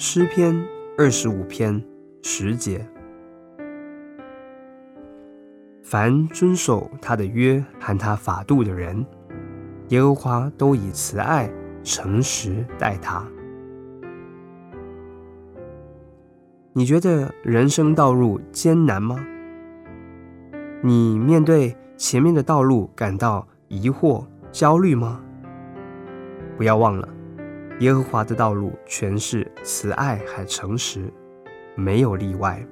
诗篇二十五篇十节：凡遵守他的约和他法度的人，耶和华都以慈爱、诚实待他。你觉得人生道路艰难吗？你面对前面的道路感到疑惑、焦虑吗？不要忘了，耶和华的道路全是慈爱和诚实，没有例外。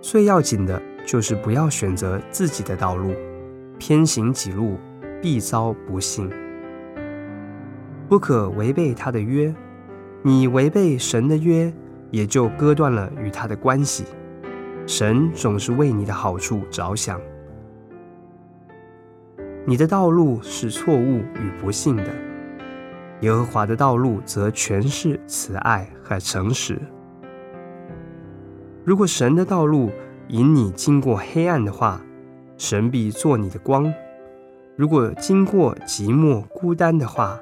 最要紧的就是不要选择自己的道路，偏行己路，必遭不幸。不可违背他的约，你违背神的约。也就割断了与他的关系。神总是为你的好处着想。你的道路是错误与不幸的，耶和华的道路则全是慈爱和诚实。如果神的道路引你经过黑暗的话，神必做你的光；如果经过寂寞孤单的话，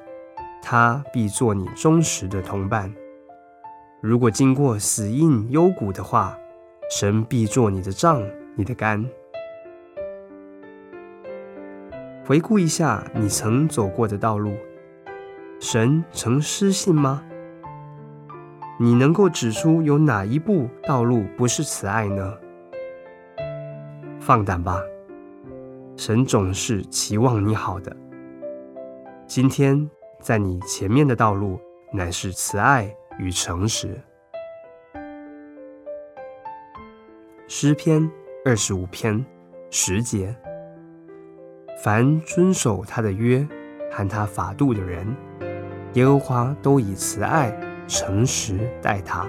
他必做你忠实的同伴。如果经过死荫幽谷的话，神必做你的杖，你的竿。回顾一下你曾走过的道路，神曾失信吗？你能够指出有哪一步道路不是慈爱呢？放胆吧，神总是期望你好的。今天在你前面的道路乃是慈爱。与诚实，诗篇二十五篇十节：凡遵守他的约和他法度的人，耶和华都以慈爱、诚实待他。